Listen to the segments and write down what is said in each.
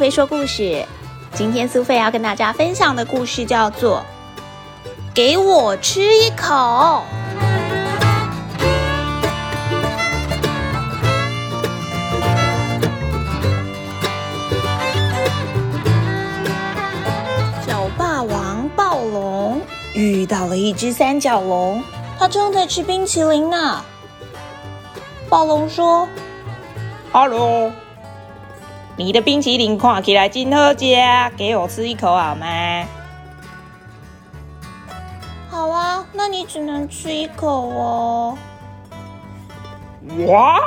菲说故事。今天苏菲要跟大家分享的故事叫做《给我吃一口》。小霸王暴龙遇到了一只三角龙，它正在吃冰淇淋呢。暴龙说：“Hello。”你的冰淇淋看起来真好吃，给我吃一口好吗？好啊，那你只能吃一口哦。哇！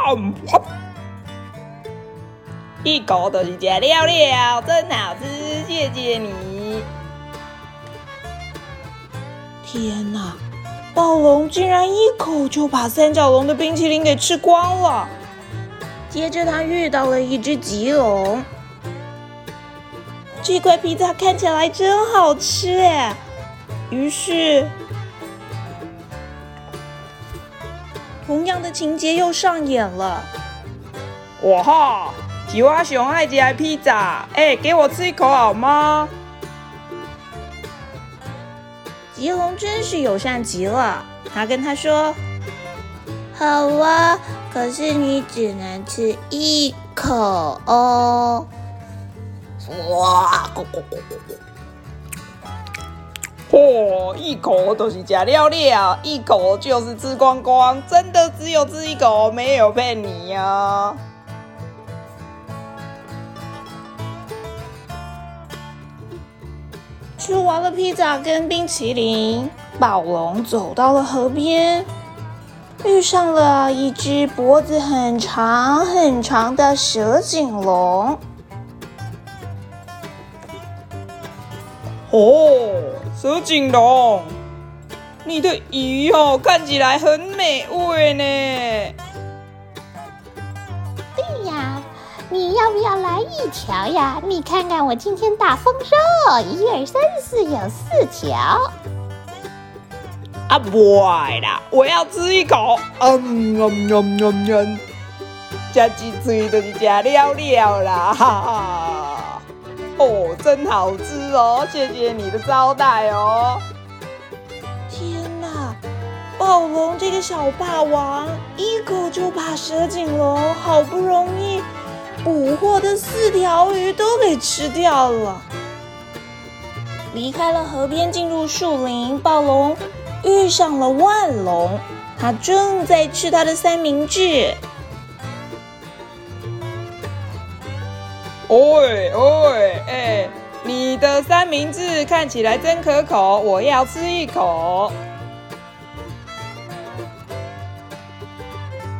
一口就是吃了了，真好吃，谢谢你。天哪！暴龙竟然一口就把三角龙的冰淇淋给吃光了。接着，他遇到了一只棘龙。这块披萨看起来真好吃哎！于是，同样的情节又上演了。哇哈！吉娃熊爱吃披萨，哎，给我吃一口好吗？吉龙真是友善极了，他跟他说：“好啊。”可是你只能吃一口哦！哇，嚯，一口都是假料料，一口就是吃光光，真的只有吃一口，没有骗你呀！吃完了披萨跟冰淇淋，暴龙走到了河边。遇上了一只脖子很长很长的蛇颈龙。哦，蛇颈龙，你的鱼哦看起来很美味呢。对呀，你要不要来一条呀？你看看我今天大丰收，一二三四有四条。啊，不爱啦！我要吃一口。嗯嗯嗯嗯嗯，吃几嘴都是吃了了啦！哈哈，哦，真好吃哦！谢谢你的招待哦。天哪，暴龙这个小霸王一口就把蛇颈龙好不容易捕获的四条鱼都给吃掉了。离开了河边，进入树林，暴龙。遇上了万龙，他正在吃他的三明治。喂喂，哎，你的三明治看起来真可口，我要吃一口。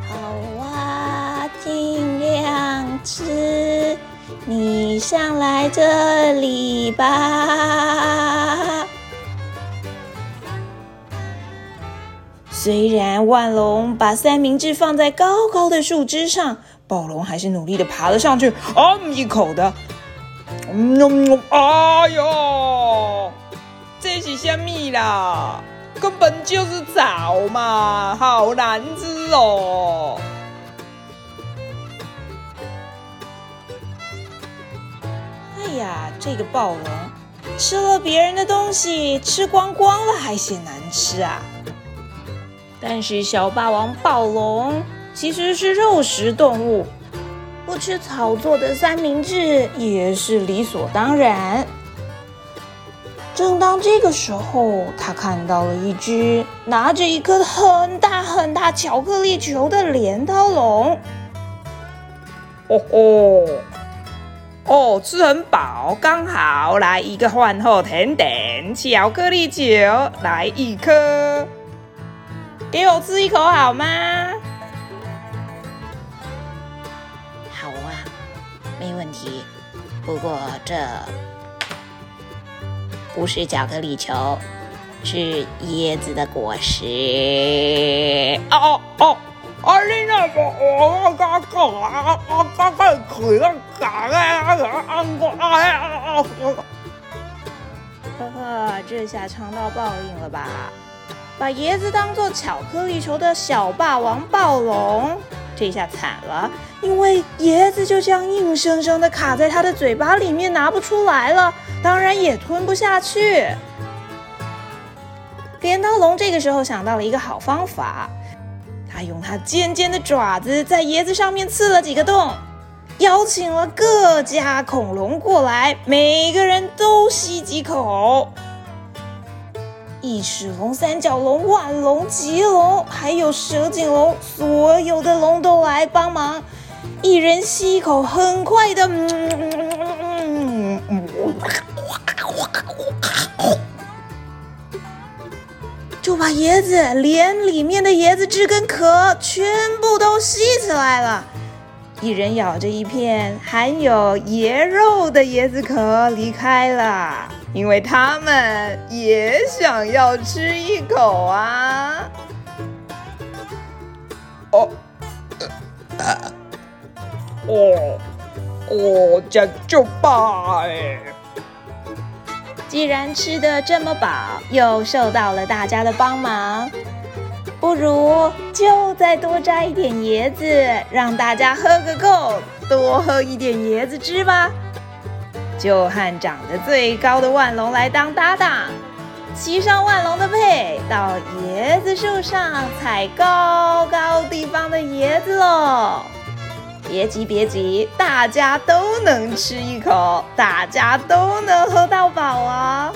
好啊，尽量吃，你上来这里吧。虽然万龙把三明治放在高高的树枝上，暴龙还是努力的爬了上去，嗯一口的，嗯，哎呦，这是什么啦？根本就是草嘛，好难吃哦！哎呀，这个暴龙吃了别人的东西，吃光光了还嫌难吃啊！但是小霸王暴龙其实是肉食动物，不吃草做的三明治也是理所当然。正当这个时候，他看到了一只拿着一颗很大很大巧克力球的镰刀龙。哦哦哦，吃很饱，刚好来一个饭后甜点，巧克力球来一颗。给我吃一口好吗？好啊，没问题。不过这不是巧克力球，是椰子的果实。哦哦，啊！你那个我刚刚啊啊刚刚腿上长了啊啊啊啊！呵呵，这下尝到报应了吧？把椰子当做巧克力球的小霸王暴龙，这下惨了，因为椰子就这样硬生生的卡在他的嘴巴里面，拿不出来了，当然也吞不下去。镰刀龙这个时候想到了一个好方法，他用他尖尖的爪子在椰子上面刺了几个洞，邀请了各家恐龙过来，每个人都吸几口。异齿龙、三角龙、腕龙、棘龙，还有蛇颈龙，所有的龙都来帮忙。一人吸一口，很快的，就把椰子连里面的椰子汁跟壳全部都吸起来了。一人咬着一片含有椰肉的椰子壳离开了，因为他们也想要吃一口啊！哦，哦，哦，这样就罢哎。既然吃的这么饱，又受到了大家的帮忙。不如就再多摘一点椰子，让大家喝个够，多喝一点椰子汁吧。就和长得最高的万龙来当搭档，骑上万龙的背，到椰子树上采高高地方的椰子喽。别急别急，大家都能吃一口，大家都能喝到饱啊！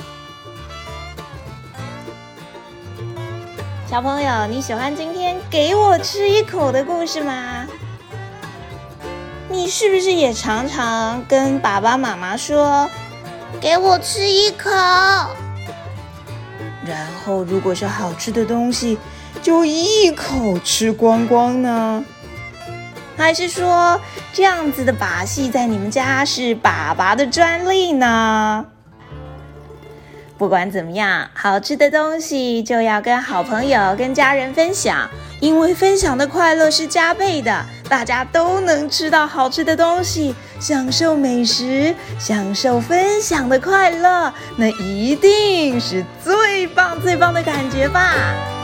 小朋友，你喜欢今天给我吃一口的故事吗？你是不是也常常跟爸爸妈妈说“给我吃一口”？然后如果是好吃的东西，就一口吃光光呢？还是说这样子的把戏在你们家是爸爸的专利呢？不管怎么样，好吃的东西就要跟好朋友、跟家人分享，因为分享的快乐是加倍的。大家都能吃到好吃的东西，享受美食，享受分享的快乐，那一定是最棒、最棒的感觉吧。